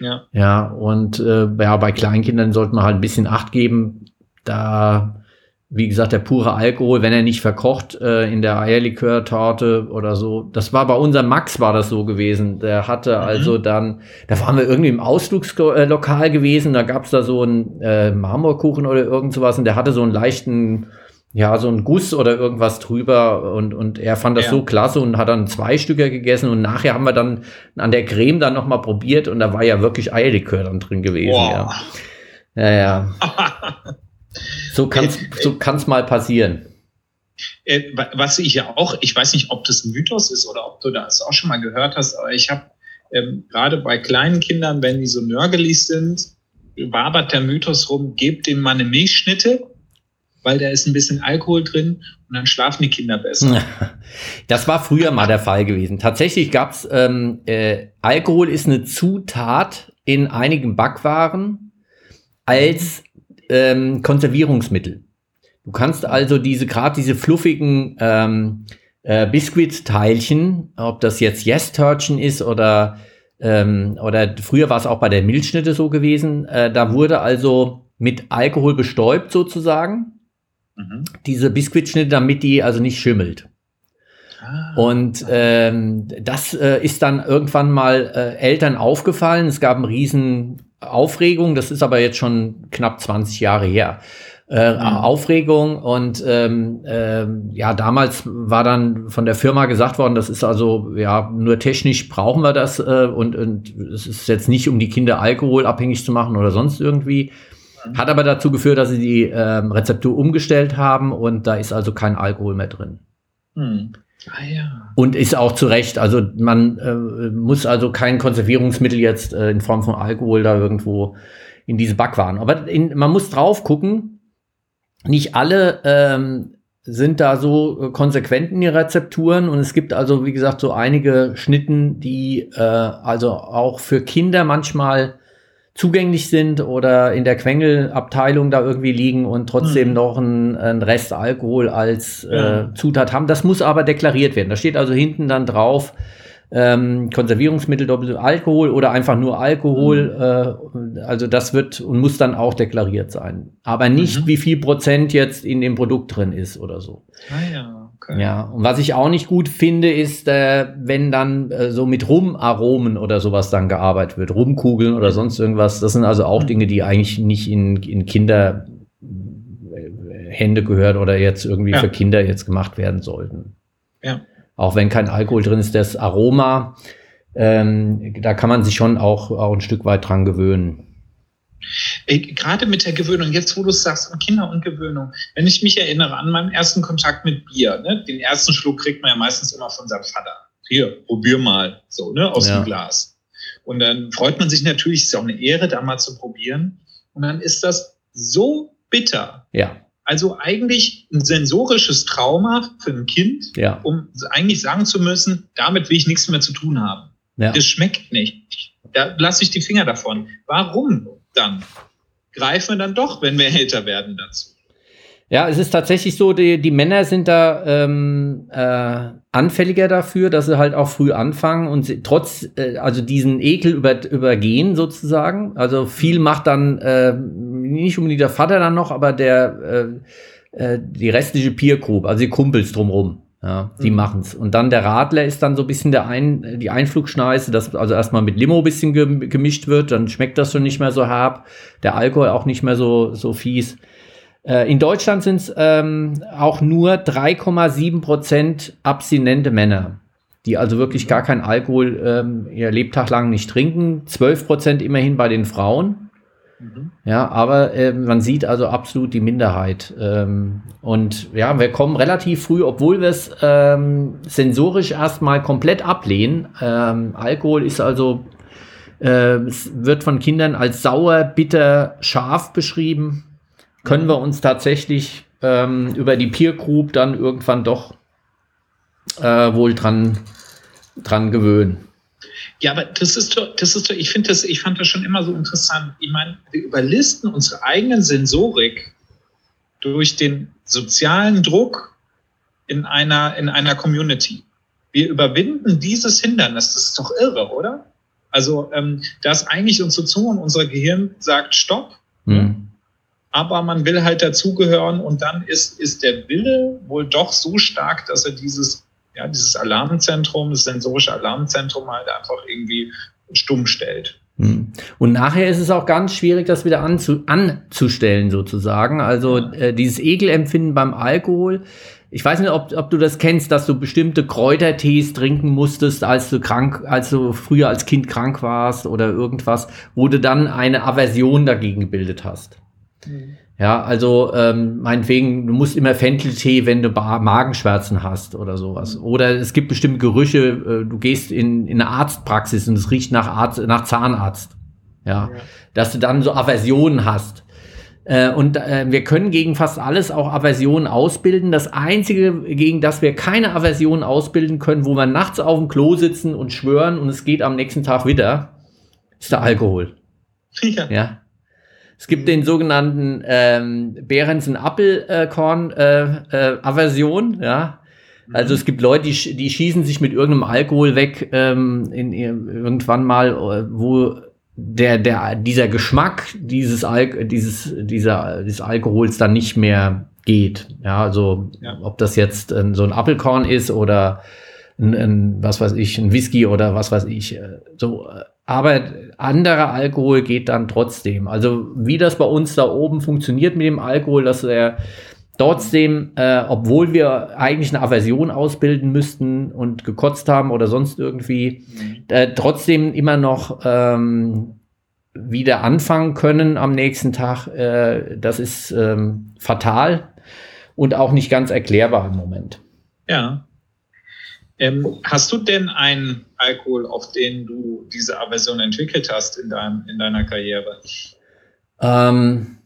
Ja. Ja, und äh, ja, bei Kleinkindern sollte man halt ein bisschen Acht geben. Da wie gesagt, der pure Alkohol, wenn er nicht verkocht äh, in der Eierlikör-Torte oder so. Das war bei unserem Max war das so gewesen. Der hatte mhm. also dann, da waren wir irgendwie im Ausflugslokal gewesen, da gab's da so einen äh, Marmorkuchen oder irgend sowas und der hatte so einen leichten, ja, so einen Guss oder irgendwas drüber und, und er fand das ja. so klasse und hat dann zwei Stücker gegessen und nachher haben wir dann an der Creme dann nochmal probiert und da war ja wirklich Eierlikör dann drin gewesen. Wow. Ja, ja. ja. So kann es äh, so kann's mal passieren. Äh, was ich ja auch, ich weiß nicht, ob das ein Mythos ist oder ob du das auch schon mal gehört hast, aber ich habe ähm, gerade bei kleinen Kindern, wenn die so nörgelig sind, wabert der Mythos rum, gebt dem mal eine Milchschnitte, weil da ist ein bisschen Alkohol drin und dann schlafen die Kinder besser. Das war früher mal der Fall gewesen. Tatsächlich gab es, ähm, äh, Alkohol ist eine Zutat in einigen Backwaren als ähm, Konservierungsmittel. Du kannst also diese, gerade diese fluffigen ähm, äh, Biskuitteilchen, ob das jetzt Yes-Törtchen ist oder, ähm, oder früher war es auch bei der Milchschnitte so gewesen, äh, da wurde also mit Alkohol bestäubt sozusagen, mhm. diese Biskuitschnitte, damit die also nicht schimmelt. Ah. Und ähm, das äh, ist dann irgendwann mal äh, Eltern aufgefallen. Es gab einen riesen Aufregung, das ist aber jetzt schon knapp 20 Jahre her. Äh, mhm. Aufregung und ähm, ähm, ja, damals war dann von der Firma gesagt worden, das ist also ja nur technisch brauchen wir das äh, und, und es ist jetzt nicht, um die Kinder alkoholabhängig zu machen oder sonst irgendwie. Mhm. Hat aber dazu geführt, dass sie die ähm, Rezeptur umgestellt haben und da ist also kein Alkohol mehr drin. Mhm. Ah. Und ist auch zu Recht. Also man äh, muss also kein Konservierungsmittel jetzt äh, in Form von Alkohol da irgendwo in diese Backwaren. Aber in, man muss drauf gucken. Nicht alle ähm, sind da so äh, konsequent in ihren Rezepturen und es gibt also, wie gesagt, so einige Schnitten, die äh, also auch für Kinder manchmal zugänglich sind oder in der Quengelabteilung da irgendwie liegen und trotzdem mhm. noch einen, einen Rest Alkohol als ja. äh, Zutat haben. Das muss aber deklariert werden. Da steht also hinten dann drauf, ähm, Konservierungsmittel doppelt Alkohol oder einfach nur Alkohol. Mhm. Äh, also das wird und muss dann auch deklariert sein. Aber nicht, mhm. wie viel Prozent jetzt in dem Produkt drin ist oder so. Ah ja. Okay. Ja, und was ich auch nicht gut finde, ist, äh, wenn dann äh, so mit Rumaromen oder sowas dann gearbeitet wird, Rumkugeln oder sonst irgendwas. Das sind also auch mhm. Dinge, die eigentlich nicht in, in Kinder äh, Hände gehören oder jetzt irgendwie ja. für Kinder jetzt gemacht werden sollten. Ja. Auch wenn kein Alkohol drin ist, das Aroma, ähm, da kann man sich schon auch, auch ein Stück weit dran gewöhnen. Gerade mit der Gewöhnung, jetzt wo du es sagst, Kinder und Gewöhnung. Wenn ich mich erinnere an meinen ersten Kontakt mit Bier, ne? den ersten Schluck kriegt man ja meistens immer von seinem Vater. Hier, probier mal, so, ne, aus ja. dem Glas. Und dann freut man sich natürlich, ist ja auch eine Ehre, da mal zu probieren. Und dann ist das so bitter. Ja. Also eigentlich ein sensorisches Trauma für ein Kind, ja. um eigentlich sagen zu müssen, damit will ich nichts mehr zu tun haben. Ja. Das schmeckt nicht. Da lasse ich die Finger davon. Warum dann? Greifen wir dann doch, wenn wir älter werden dazu. Ja, es ist tatsächlich so, die, die Männer sind da ähm, äh, anfälliger dafür, dass sie halt auch früh anfangen und sie, trotz, äh, also diesen Ekel über, übergehen sozusagen. Also viel macht dann äh, nicht unbedingt der Vater dann noch, aber der äh, äh, die restliche Peer Group, also die Kumpels drumrum. Ja, die mhm. machen's. Und dann der Radler ist dann so ein bisschen der Ein, die Einflugschneise, dass also erstmal mit Limo ein bisschen gemischt wird, dann schmeckt das schon nicht mehr so herb, der Alkohol auch nicht mehr so, so fies. Äh, in Deutschland sind es ähm, auch nur 3,7 Prozent abstinente Männer, die also wirklich gar keinen Alkohol ähm, ihr Lebtag lang nicht trinken. 12 Prozent immerhin bei den Frauen. Mhm. Ja, aber äh, man sieht also absolut die Minderheit. Ähm, und ja, wir kommen relativ früh, obwohl wir es ähm, sensorisch erstmal komplett ablehnen. Ähm, Alkohol ist also, äh, es wird von Kindern als sauer, bitter, scharf beschrieben können wir uns tatsächlich ähm, über die Peer Group dann irgendwann doch äh, wohl dran, dran gewöhnen. Ja, aber das ist doch, das ist doch, ich finde das, ich fand das schon immer so interessant. Ich meine, wir überlisten unsere eigenen Sensorik durch den sozialen Druck in einer, in einer Community. Wir überwinden dieses Hindernis. Das ist doch irre, oder? Also, ähm, dass eigentlich unsere Zunge und unser Gehirn sagt Stopp. Mhm aber man will halt dazugehören und dann ist, ist der Wille wohl doch so stark, dass er dieses, ja, dieses Alarmzentrum, das sensorische Alarmzentrum halt einfach irgendwie stumm stellt. Hm. Und nachher ist es auch ganz schwierig, das wieder anzu, anzustellen, sozusagen. Also äh, dieses Ekelempfinden beim Alkohol. Ich weiß nicht, ob, ob du das kennst, dass du bestimmte Kräutertees trinken musstest, als du krank, als du früher als Kind krank warst oder irgendwas, wo du dann eine Aversion dagegen gebildet hast. Mhm. Ja, also ähm, meinetwegen, du musst immer Fencheltee, wenn du Magenschmerzen hast oder sowas. Mhm. Oder es gibt bestimmte Gerüche, äh, du gehst in, in eine Arztpraxis und es riecht nach, Arzt, nach Zahnarzt. Ja, ja. dass du dann so Aversionen hast. Äh, und äh, wir können gegen fast alles auch Aversionen ausbilden. Das Einzige, gegen das wir keine Aversionen ausbilden können, wo wir nachts auf dem Klo sitzen und schwören und es geht am nächsten Tag wieder, ist der Alkohol. Ja. ja. Es gibt den sogenannten ähm, Behrensen-Appelkorn-Aversion, äh, ja. Also es gibt Leute, die, die schießen sich mit irgendeinem Alkohol weg, ähm, in, irgendwann mal, äh, wo der, der, dieser Geschmack dieses, Al dieses, dieser, dieses Alkohols dann nicht mehr geht. Ja, also ja. ob das jetzt äh, so ein Apfelkorn ist oder ein, ein, was weiß ich, ein Whisky oder was weiß ich. Äh, so, äh, aber anderer Alkohol geht dann trotzdem. Also wie das bei uns da oben funktioniert mit dem Alkohol, dass er trotzdem, äh, obwohl wir eigentlich eine Aversion ausbilden müssten und gekotzt haben oder sonst irgendwie, mhm. äh, trotzdem immer noch ähm, wieder anfangen können am nächsten Tag. Äh, das ist ähm, fatal und auch nicht ganz erklärbar im Moment. Ja, ähm, hast du denn einen Alkohol, auf den du diese Aversion entwickelt hast in, dein, in deiner Karriere? Ähm,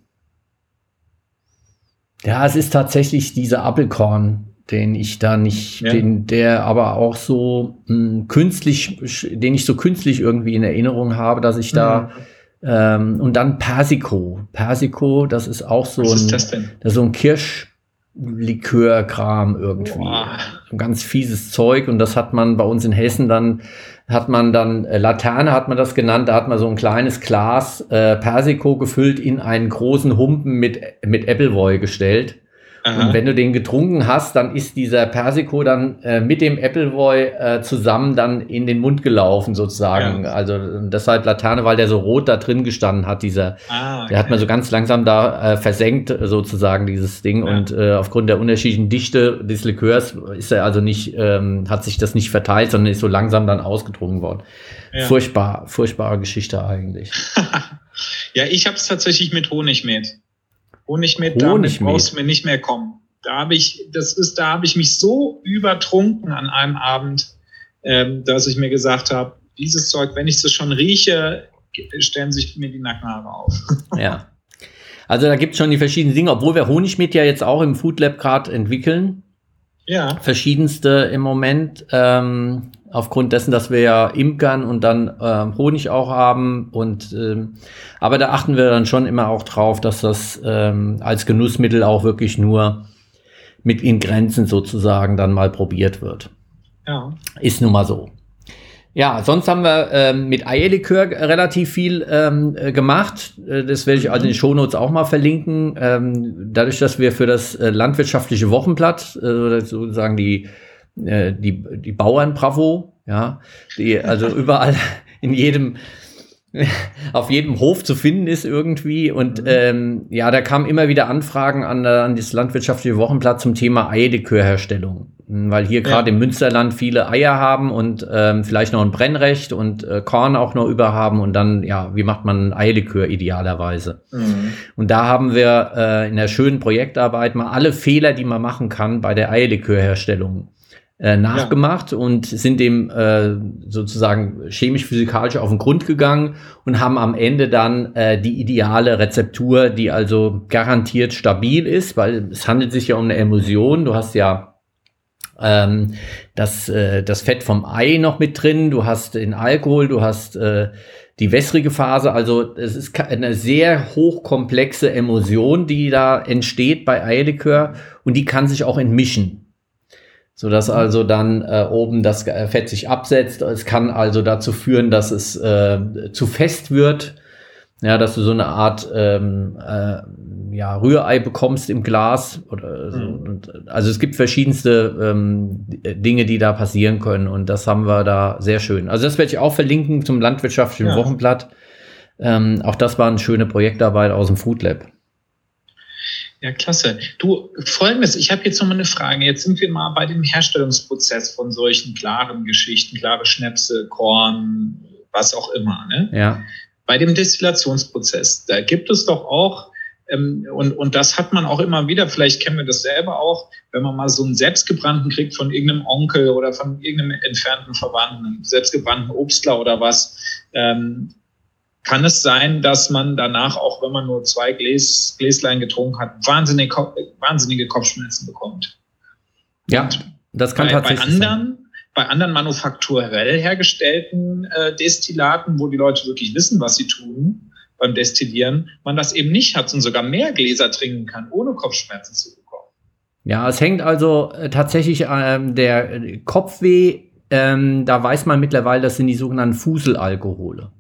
ja, es ist tatsächlich dieser Appelkorn, den ich da nicht, ja. den, der aber auch so mh, hm, künstlich, den ich so künstlich irgendwie in Erinnerung habe, dass ich da mhm. ähm, und dann Persico. Persico, das ist auch so Was ein, ist das, denn? das ist so ein Kirsch, Likörkram irgendwie. Boah. Ganz fieses Zeug und das hat man bei uns in Hessen dann, hat man dann, äh, Laterne hat man das genannt, da hat man so ein kleines Glas äh, Persiko gefüllt in einen großen Humpen mit, mit Appleboy gestellt. Aha. Und wenn du den getrunken hast, dann ist dieser Persiko dann äh, mit dem Appleboy äh, zusammen dann in den Mund gelaufen sozusagen. Ja. Also deshalb Laterne, weil der so rot da drin gestanden hat, dieser, ah, okay. der hat man so ganz langsam da äh, versenkt sozusagen dieses Ding ja. und äh, aufgrund der unterschiedlichen Dichte des Likörs ist er also nicht, ähm, hat sich das nicht verteilt, sondern ist so langsam dann ausgetrunken worden. Ja. Furchtbar, furchtbare Geschichte eigentlich. ja, ich habe es tatsächlich mit Honig mit. Honigmet, damit brauchst du mir nicht mehr kommen. Da habe ich, das ist, da habe ich mich so übertrunken an einem Abend, ähm, dass ich mir gesagt habe, dieses Zeug, wenn ich es schon rieche, stellen sich mir die Nackenhaare auf. Ja. Also da gibt es schon die verschiedenen Dinge, obwohl wir Honigmet ja jetzt auch im Food Lab gerade entwickeln. Ja. Verschiedenste im Moment. Ähm, aufgrund dessen, dass wir ja Imkern und dann ähm, Honig auch haben. Und ähm, aber da achten wir dann schon immer auch drauf, dass das ähm, als Genussmittel auch wirklich nur mit in Grenzen sozusagen dann mal probiert wird. Ja. Ist nun mal so. Ja, sonst haben wir ähm, mit Eierlikör relativ viel ähm, äh, gemacht. Äh, das werde ich also in den Shownotes auch mal verlinken. Ähm, dadurch, dass wir für das äh, landwirtschaftliche Wochenblatt äh, sozusagen die äh, die, die Bauern Bravo, ja, die also überall in jedem auf jedem Hof zu finden ist irgendwie. Und mhm. ähm, ja, da kamen immer wieder Anfragen an, an das landwirtschaftliche Wochenblatt zum Thema Eierlikörherstellung. Weil hier gerade ja. im Münsterland viele Eier haben und ähm, vielleicht noch ein Brennrecht und äh, Korn auch noch über haben. Und dann, ja, wie macht man Eierlikör idealerweise? Mhm. Und da haben wir äh, in der schönen Projektarbeit mal alle Fehler, die man machen kann bei der Eierlikörherstellung äh, nachgemacht ja. und sind dem äh, sozusagen chemisch-physikalisch auf den Grund gegangen und haben am Ende dann äh, die ideale Rezeptur, die also garantiert stabil ist, weil es handelt sich ja um eine Emulsion. Du hast ja ähm, das, äh, das Fett vom Ei noch mit drin, du hast den Alkohol, du hast äh, die wässrige Phase. Also es ist eine sehr hochkomplexe Emulsion, die da entsteht bei Eierlikör und die kann sich auch entmischen so dass mhm. also dann äh, oben das Fett sich absetzt. Es kann also dazu führen, dass es äh, zu fest wird, ja, dass du so eine Art ähm, äh, ja, Rührei bekommst im Glas oder so. Mhm. Und, also es gibt verschiedenste ähm, Dinge, die da passieren können und das haben wir da sehr schön. Also das werde ich auch verlinken zum landwirtschaftlichen ja. Wochenblatt. Ähm, auch das war eine schöne Projektarbeit aus dem Food Lab. Ja, klasse. Du, folgendes, ich habe jetzt noch mal eine Frage. Jetzt sind wir mal bei dem Herstellungsprozess von solchen klaren Geschichten, klare Schnäpse, Korn, was auch immer. Ne? Ja. Bei dem Destillationsprozess, da gibt es doch auch, ähm, und, und das hat man auch immer wieder, vielleicht kennen wir das selber auch, wenn man mal so einen selbstgebrannten kriegt von irgendeinem Onkel oder von irgendeinem entfernten Verwandten, selbstgebrannten Obstler oder was, ähm, kann es sein, dass man danach, auch wenn man nur zwei Gläs, Gläslein getrunken hat, wahnsinnige, wahnsinnige Kopfschmerzen bekommt. Ja, das kann bei, tatsächlich bei anderen, sein. Bei anderen manufakturell hergestellten äh, Destillaten, wo die Leute wirklich wissen, was sie tun beim Destillieren, man das eben nicht hat und sogar mehr Gläser trinken kann, ohne Kopfschmerzen zu bekommen. Ja, es hängt also äh, tatsächlich ähm, der äh, Kopfweh, ähm, da weiß man mittlerweile, das sind die sogenannten Fuselalkohole.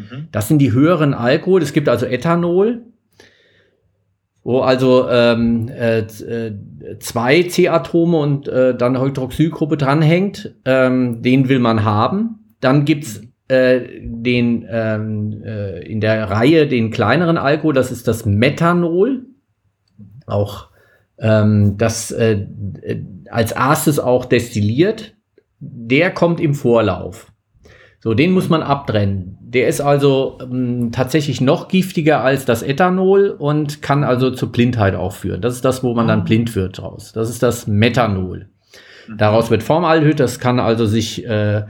Mhm. Das sind die höheren Alkohol. Es gibt also Ethanol, wo also ähm, äh, äh zwei C-Atome und äh, dann eine Hydroxylgruppe dranhängt. Ähm, den will man haben. Dann gibt's äh, den ähm, äh, in der Reihe den kleineren Alkohol, das ist das Methanol. Auch ähm, das äh, als erstes auch destilliert. Der kommt im Vorlauf. So, den muss man abtrennen. Der ist also ähm, tatsächlich noch giftiger als das Ethanol und kann also zur Blindheit auch führen. Das ist das, wo man dann ah. blind wird draus. Das ist das Methanol. Mhm. Daraus wird Formaldehyd, das kann also sich äh,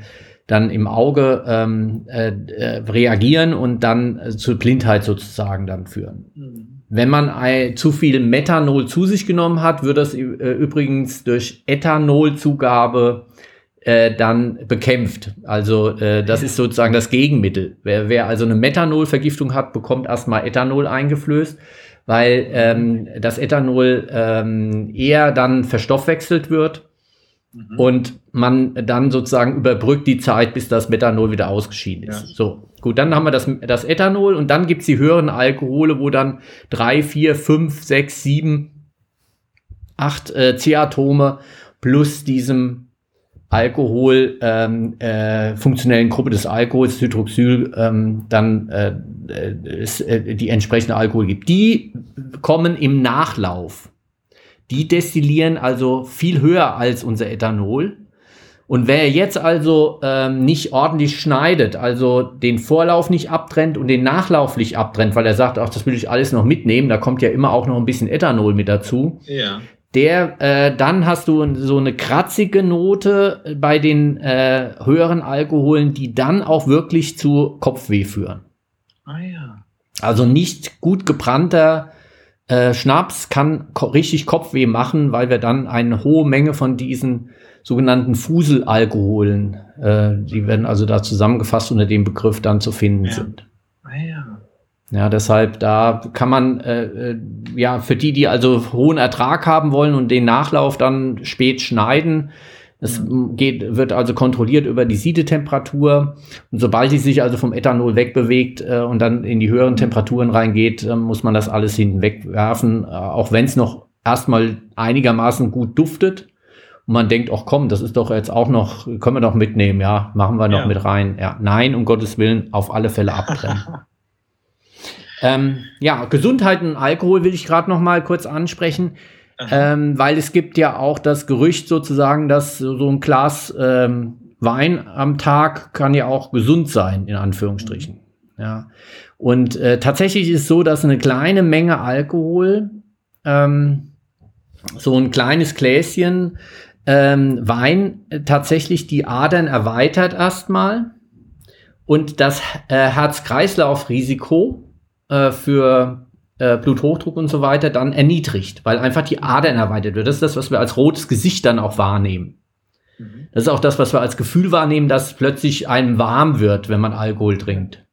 dann im Auge ähm, äh, äh, reagieren und dann äh, zur Blindheit sozusagen dann führen. Mhm. Wenn man zu viel Methanol zu sich genommen hat, wird das äh, übrigens durch Ethanolzugabe äh, dann bekämpft. Also äh, das ist sozusagen das Gegenmittel. Wer, wer also eine Methanolvergiftung hat, bekommt erstmal Ethanol eingeflößt, weil ähm, das Ethanol ähm, eher dann verstoffwechselt wird mhm. und man dann sozusagen überbrückt die Zeit, bis das Methanol wieder ausgeschieden ist. Ja. So, gut, dann haben wir das, das Ethanol und dann gibt's die höheren Alkohole, wo dann drei, vier, fünf, sechs, sieben acht äh, C-Atome plus diesem Alkohol, ähm, äh, funktionellen Gruppe des Alkohols, Hydroxyl, ähm, dann äh, es, äh, die entsprechende Alkohol gibt. Die kommen im Nachlauf. Die destillieren also viel höher als unser Ethanol. Und wer jetzt also ähm, nicht ordentlich schneidet, also den Vorlauf nicht abtrennt und den Nachlauf nicht abtrennt, weil er sagt, ach, das will ich alles noch mitnehmen, da kommt ja immer auch noch ein bisschen Ethanol mit dazu. Ja der, äh, dann hast du so eine kratzige Note bei den äh, höheren Alkoholen, die dann auch wirklich zu Kopfweh führen. Ah ja. Also nicht gut gebrannter äh, Schnaps kann ko richtig Kopfweh machen, weil wir dann eine hohe Menge von diesen sogenannten Fuselalkoholen, äh, die werden also da zusammengefasst unter dem Begriff dann zu finden ja. sind. Ah ja. Ja, deshalb, da kann man, äh, äh, ja, für die, die also hohen Ertrag haben wollen und den Nachlauf dann spät schneiden, es geht, wird also kontrolliert über die Siedetemperatur. Und sobald die sich also vom Ethanol wegbewegt äh, und dann in die höheren Temperaturen reingeht, äh, muss man das alles hinten wegwerfen, äh, auch wenn es noch erstmal einigermaßen gut duftet. Und man denkt, ach komm, das ist doch jetzt auch noch, können wir doch mitnehmen, ja, machen wir noch ja. mit rein. Ja, nein, um Gottes Willen, auf alle Fälle abtrennen. Ähm, ja, Gesundheit und Alkohol will ich gerade noch mal kurz ansprechen, ähm, weil es gibt ja auch das Gerücht sozusagen, dass so ein Glas ähm, Wein am Tag kann ja auch gesund sein, in Anführungsstrichen. Mhm. Ja. Und äh, tatsächlich ist es so, dass eine kleine Menge Alkohol, ähm, so ein kleines Gläschen ähm, Wein äh, tatsächlich die Adern erweitert erstmal und das äh, Herz-Kreislauf-Risiko äh, für äh, Bluthochdruck und so weiter dann erniedrigt, weil einfach die Adern erweitert wird. Das ist das, was wir als rotes Gesicht dann auch wahrnehmen. Mhm. Das ist auch das, was wir als Gefühl wahrnehmen, dass plötzlich einem warm wird, wenn man Alkohol trinkt.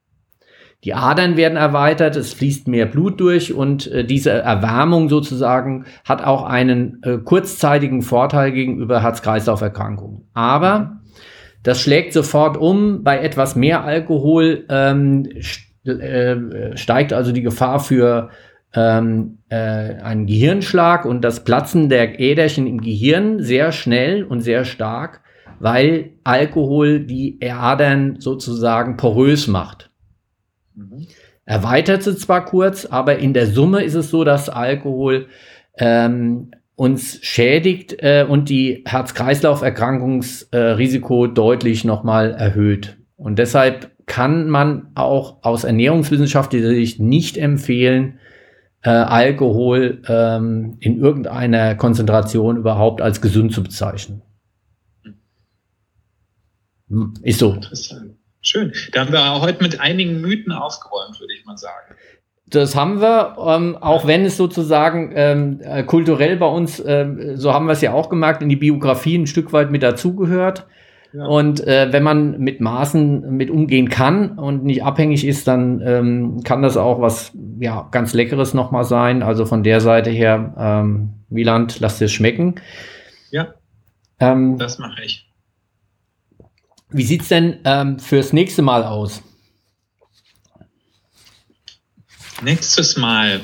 Die Adern werden erweitert, es fließt mehr Blut durch und äh, diese Erwärmung sozusagen hat auch einen äh, kurzzeitigen Vorteil gegenüber Herz-Kreislauf-Erkrankungen. Aber das schlägt sofort um. Bei etwas mehr Alkohol ähm, äh, steigt also die Gefahr für ähm, äh, einen Gehirnschlag und das Platzen der Äderchen im Gehirn sehr schnell und sehr stark, weil Alkohol die Adern sozusagen porös macht. Mhm. Erweitert sie zwar kurz, aber in der Summe ist es so, dass Alkohol ähm, uns schädigt äh, und die Herz-Kreislauf-Erkrankungsrisiko äh, deutlich nochmal erhöht. Und deshalb kann man auch aus ernährungswissenschaftlicher Sicht nicht empfehlen, äh, Alkohol ähm, in irgendeiner Konzentration überhaupt als gesund zu bezeichnen. Hm, ist so. Interessant. Schön. Da haben wir heute mit einigen Mythen aufgeräumt, würde ich mal sagen. Das haben wir, ähm, auch wenn es sozusagen ähm, äh, kulturell bei uns, ähm, so haben wir es ja auch gemerkt, in die Biografie ein Stück weit mit dazugehört. Und äh, wenn man mit Maßen mit umgehen kann und nicht abhängig ist, dann ähm, kann das auch was ja ganz Leckeres nochmal sein. Also von der Seite her, ähm, Wieland, lasst es schmecken. Ja. Ähm, das mache ich. Wie sieht es denn ähm, fürs nächste Mal aus? Nächstes Mal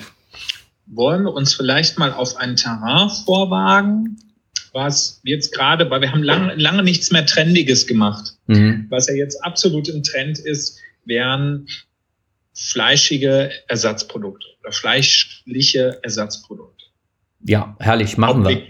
wollen wir uns vielleicht mal auf ein Terrain vorwagen, was jetzt gerade, weil wir haben lange, lange nichts mehr Trendiges gemacht. Mhm. Was ja jetzt absolut im Trend ist, wären fleischige Ersatzprodukte oder fleischliche Ersatzprodukte. Ja, herrlich, machen ob wir.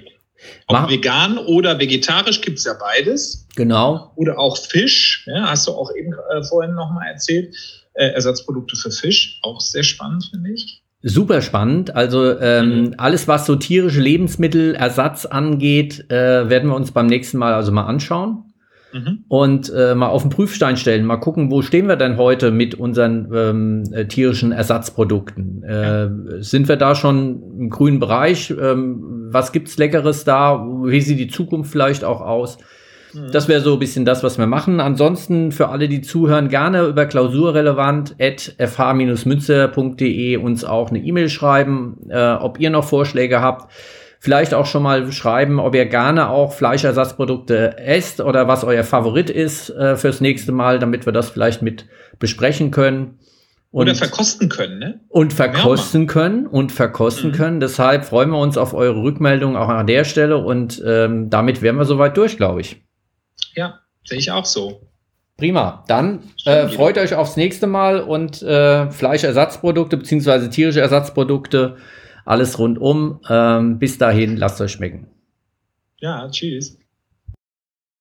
Ob Mach. vegan oder vegetarisch gibt's ja beides. Genau. Oder auch Fisch, ja, hast du auch eben äh, vorhin nochmal erzählt. Äh, Ersatzprodukte für Fisch, auch sehr spannend, finde ich. Super spannend. Also ähm, mhm. alles, was so tierische Lebensmittelersatz angeht, äh, werden wir uns beim nächsten Mal also mal anschauen. Mhm. Und äh, mal auf den Prüfstein stellen, mal gucken, wo stehen wir denn heute mit unseren ähm, äh, tierischen Ersatzprodukten? Äh, sind wir da schon im grünen Bereich? Ähm, was gibt's Leckeres da? Wie sieht die Zukunft vielleicht auch aus? Mhm. Das wäre so ein bisschen das, was wir machen. Ansonsten für alle, die zuhören, gerne über klausurrelevant at fh-münster.de uns auch eine E-Mail schreiben, äh, ob ihr noch Vorschläge habt. Vielleicht auch schon mal schreiben, ob ihr gerne auch Fleischersatzprodukte esst oder was euer Favorit ist äh, fürs nächste Mal, damit wir das vielleicht mit besprechen können. Und, Oder verkosten können, ne? Und verkosten können und verkosten mhm. können. Deshalb freuen wir uns auf eure Rückmeldung auch an der Stelle und ähm, damit wären wir soweit durch, glaube ich. Ja, sehe ich auch so. Prima. Dann äh, freut euch aufs nächste Mal und äh, Fleischersatzprodukte bzw. tierische Ersatzprodukte, alles rundum. Ähm, bis dahin, lasst euch schmecken. Ja, tschüss.